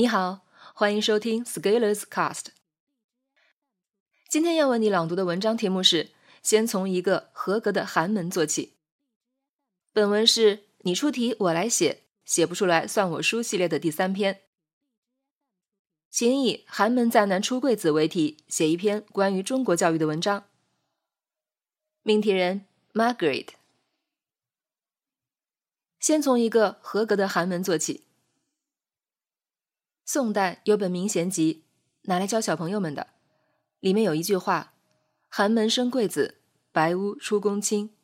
你好，欢迎收听 Scalers Cast。今天要为你朗读的文章题目是《先从一个合格的寒门做起》。本文是你出题我来写，写不出来算我输系列的第三篇。请以“寒门再难出贵子”为题，写一篇关于中国教育的文章。命题人 Margaret。先从一个合格的寒门做起。宋代有本名贤集，拿来教小朋友们的。里面有一句话：“寒门生贵子，白屋出公卿。”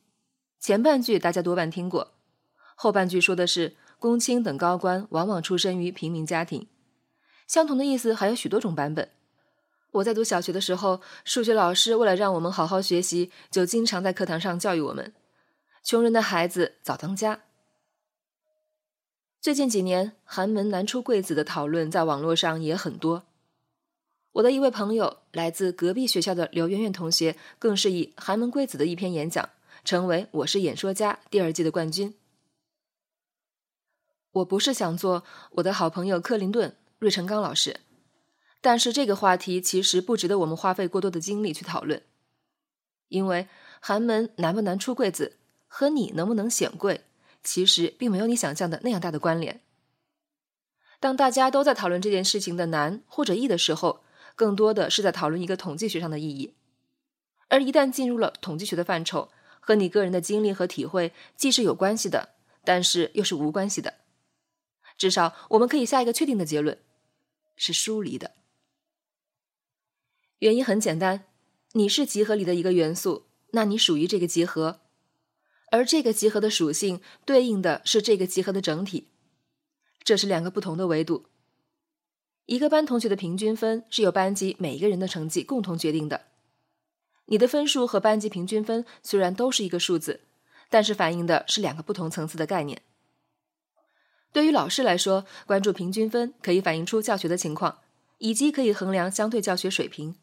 前半句大家多半听过，后半句说的是公卿等高官往往出身于平民家庭。相同的意思还有许多种版本。我在读小学的时候，数学老师为了让我们好好学习，就经常在课堂上教育我们：“穷人的孩子早当家。”最近几年，寒门难出贵子的讨论在网络上也很多。我的一位朋友，来自隔壁学校的刘媛媛同学，更是以寒门贵子的一篇演讲，成为《我是演说家》第二季的冠军。我不是想做我的好朋友克林顿、芮成钢老师，但是这个话题其实不值得我们花费过多的精力去讨论，因为寒门难不难出贵子，和你能不能显贵。其实并没有你想象的那样大的关联。当大家都在讨论这件事情的难或者易的时候，更多的是在讨论一个统计学上的意义。而一旦进入了统计学的范畴，和你个人的经历和体会既是有关系的，但是又是无关系的。至少我们可以下一个确定的结论：是疏离的。原因很简单，你是集合里的一个元素，那你属于这个集合。而这个集合的属性对应的是这个集合的整体，这是两个不同的维度。一个班同学的平均分是由班级每一个人的成绩共同决定的。你的分数和班级平均分虽然都是一个数字，但是反映的是两个不同层次的概念。对于老师来说，关注平均分可以反映出教学的情况，以及可以衡量相对教学水平。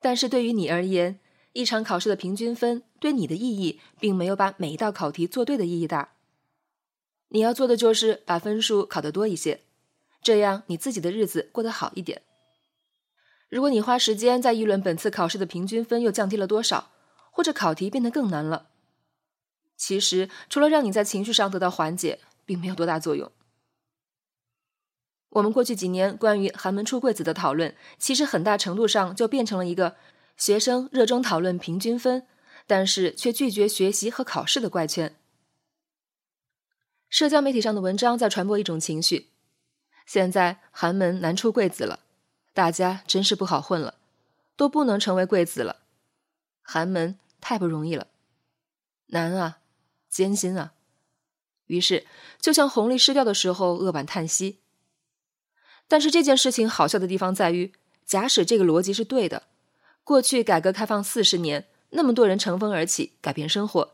但是对于你而言，一场考试的平均分对你的意义，并没有把每一道考题做对的意义大。你要做的就是把分数考得多一些，这样你自己的日子过得好一点。如果你花时间在议论本次考试的平均分又降低了多少，或者考题变得更难了，其实除了让你在情绪上得到缓解，并没有多大作用。我们过去几年关于寒门出贵子的讨论，其实很大程度上就变成了一个。学生热衷讨论平均分，但是却拒绝学习和考试的怪圈。社交媒体上的文章在传播一种情绪：现在寒门难出贵子了，大家真是不好混了，都不能成为贵子了。寒门太不容易了，难啊，艰辛啊。于是，就像红利失掉的时候，扼腕叹息。但是这件事情好笑的地方在于，假使这个逻辑是对的。过去改革开放四十年，那么多人乘风而起，改变生活，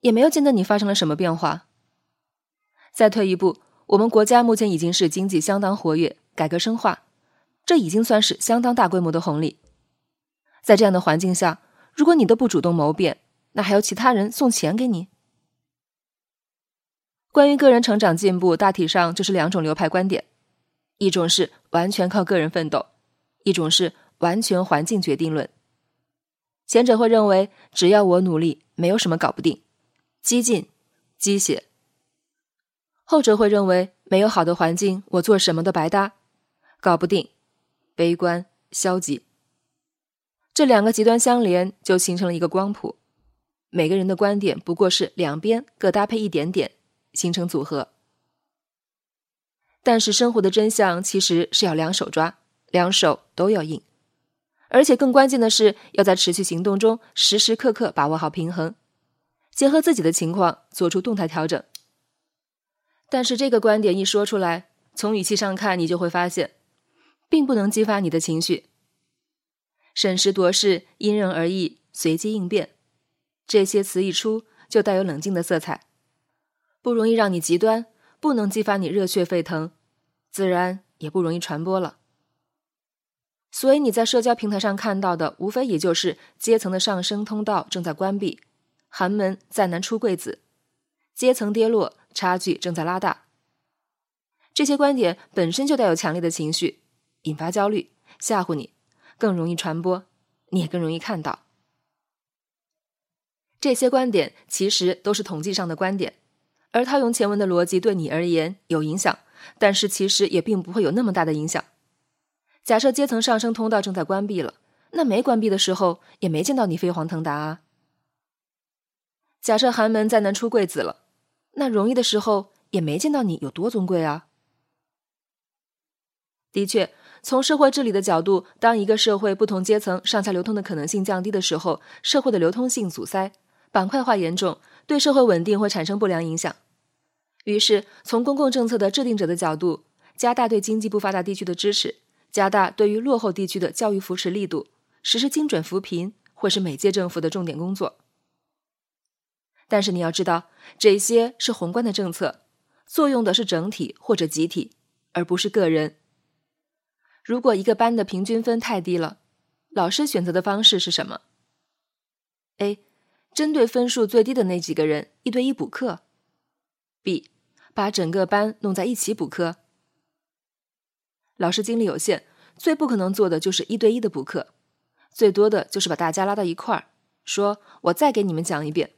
也没有见到你发生了什么变化。再退一步，我们国家目前已经是经济相当活跃，改革深化，这已经算是相当大规模的红利。在这样的环境下，如果你都不主动谋变，那还有其他人送钱给你？关于个人成长进步，大体上就是两种流派观点：一种是完全靠个人奋斗，一种是。完全环境决定论，前者会认为只要我努力，没有什么搞不定，激进、鸡血；后者会认为没有好的环境，我做什么都白搭，搞不定，悲观、消极。这两个极端相连，就形成了一个光谱。每个人的观点不过是两边各搭配一点点，形成组合。但是生活的真相其实是要两手抓，两手都要硬。而且更关键的是，要在持续行动中时时刻刻把握好平衡，结合自己的情况做出动态调整。但是这个观点一说出来，从语气上看，你就会发现，并不能激发你的情绪。审时度势、因人而异、随机应变，这些词一出，就带有冷静的色彩，不容易让你极端，不能激发你热血沸腾，自然也不容易传播了。所以你在社交平台上看到的，无非也就是阶层的上升通道正在关闭，寒门再难出贵子，阶层跌落，差距正在拉大。这些观点本身就带有强烈的情绪，引发焦虑，吓唬你，更容易传播，你也更容易看到。这些观点其实都是统计上的观点，而套用前文的逻辑对你而言有影响，但是其实也并不会有那么大的影响。假设阶层上升通道正在关闭了，那没关闭的时候也没见到你飞黄腾达啊。假设寒门再难出贵子了，那容易的时候也没见到你有多尊贵啊。的确，从社会治理的角度，当一个社会不同阶层上下流通的可能性降低的时候，社会的流通性阻塞。板块化严重，对社会稳定会产生不良影响。于是，从公共政策的制定者的角度，加大对经济不发达地区的支持，加大对于落后地区的教育扶持力度，实施精准扶贫，会是每届政府的重点工作。但是你要知道，这些是宏观的政策，作用的是整体或者集体，而不是个人。如果一个班的平均分太低了，老师选择的方式是什么？A。针对分数最低的那几个人，一对一补课；B，把整个班弄在一起补课。老师精力有限，最不可能做的就是一对一的补课，最多的就是把大家拉到一块儿，说我再给你们讲一遍。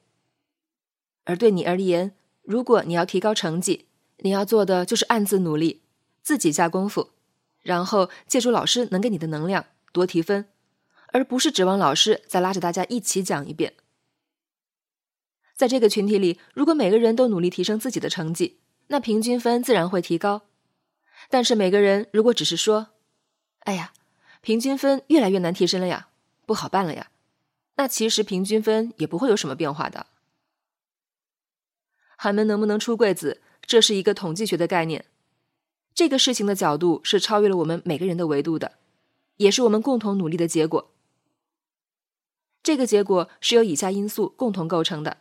而对你而言，如果你要提高成绩，你要做的就是暗自努力，自己下功夫，然后借助老师能给你的能量多提分，而不是指望老师再拉着大家一起讲一遍。在这个群体里，如果每个人都努力提升自己的成绩，那平均分自然会提高。但是每个人如果只是说：“哎呀，平均分越来越难提升了呀，不好办了呀”，那其实平均分也不会有什么变化的。寒门能不能出贵子，这是一个统计学的概念。这个事情的角度是超越了我们每个人的维度的，也是我们共同努力的结果。这个结果是由以下因素共同构成的。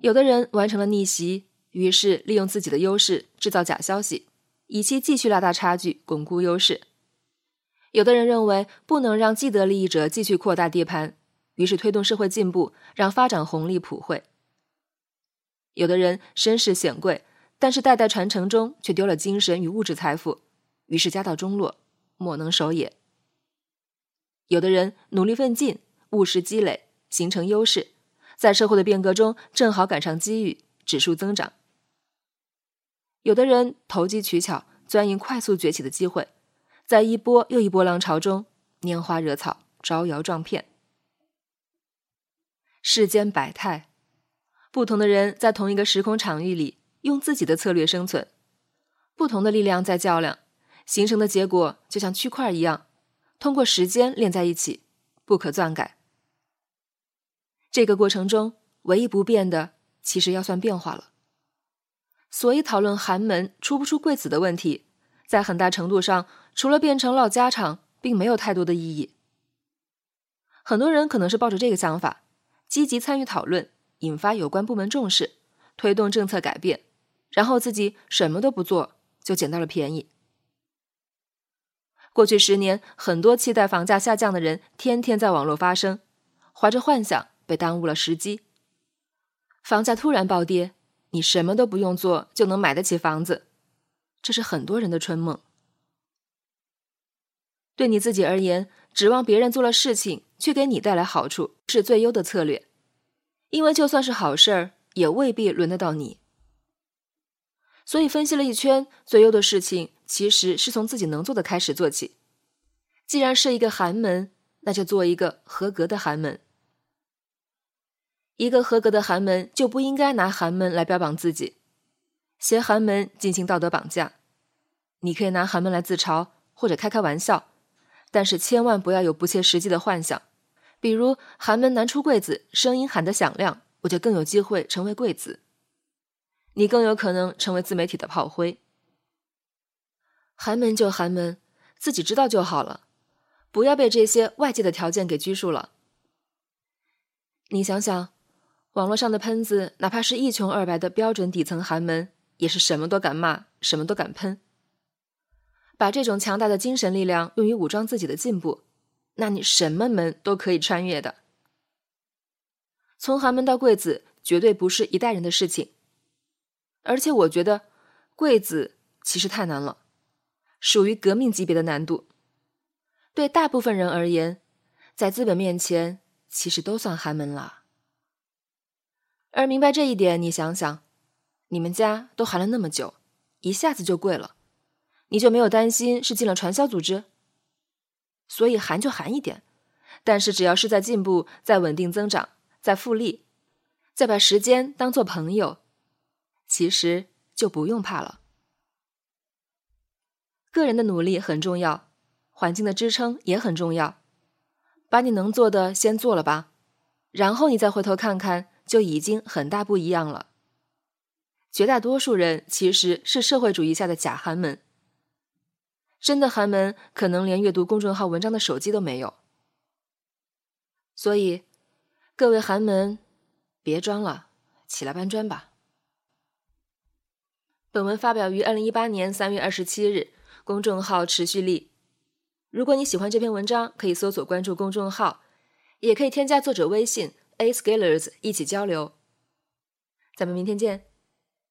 有的人完成了逆袭，于是利用自己的优势制造假消息，以期继续拉大差距，巩固优势。有的人认为不能让既得利益者继续扩大地盘，于是推动社会进步，让发展红利普惠。有的人身世显贵，但是代代传承中却丢了精神与物质财富，于是家道中落，莫能守也。有的人努力奋进，务实积累，形成优势。在社会的变革中，正好赶上机遇，指数增长。有的人投机取巧，钻营快速崛起的机会，在一波又一波浪潮中拈花惹草，招摇撞骗。世间百态，不同的人在同一个时空场域里，用自己的策略生存，不同的力量在较量，形成的结果就像区块一样，通过时间连在一起，不可篡改。这个过程中，唯一不变的，其实要算变化了。所以，讨论寒门出不出贵子的问题，在很大程度上，除了变成唠家常，并没有太多的意义。很多人可能是抱着这个想法，积极参与讨论，引发有关部门重视，推动政策改变，然后自己什么都不做，就捡到了便宜。过去十年，很多期待房价下降的人，天天在网络发声，怀着幻想。被耽误了时机，房价突然暴跌，你什么都不用做就能买得起房子，这是很多人的春梦。对你自己而言，指望别人做了事情却给你带来好处，是最优的策略，因为就算是好事儿，也未必轮得到你。所以分析了一圈，最优的事情其实是从自己能做的开始做起。既然是一个寒门，那就做一个合格的寒门。一个合格的寒门就不应该拿寒门来标榜自己，携寒门进行道德绑架。你可以拿寒门来自嘲或者开开玩笑，但是千万不要有不切实际的幻想，比如寒门难出贵子，声音喊得响亮，我就更有机会成为贵子。你更有可能成为自媒体的炮灰。寒门就寒门，自己知道就好了，不要被这些外界的条件给拘束了。你想想。网络上的喷子，哪怕是一穷二白的标准底层寒门，也是什么都敢骂，什么都敢喷。把这种强大的精神力量用于武装自己的进步，那你什么门都可以穿越的。从寒门到贵子，绝对不是一代人的事情。而且我觉得，贵子其实太难了，属于革命级别的难度。对大部分人而言，在资本面前，其实都算寒门了。而明白这一点，你想想，你们家都寒了那么久，一下子就贵了，你就没有担心是进了传销组织？所以寒就寒一点，但是只要是在进步、在稳定增长、在复利，再把时间当做朋友，其实就不用怕了。个人的努力很重要，环境的支撑也很重要。把你能做的先做了吧，然后你再回头看看。就已经很大不一样了。绝大多数人其实是社会主义下的假寒门，真的寒门可能连阅读公众号文章的手机都没有。所以，各位寒门，别装了，起来搬砖吧。本文发表于二零一八年三月二十七日，公众号持续力。如果你喜欢这篇文章，可以搜索关注公众号，也可以添加作者微信。A Scalers 一起交流，咱们明天见。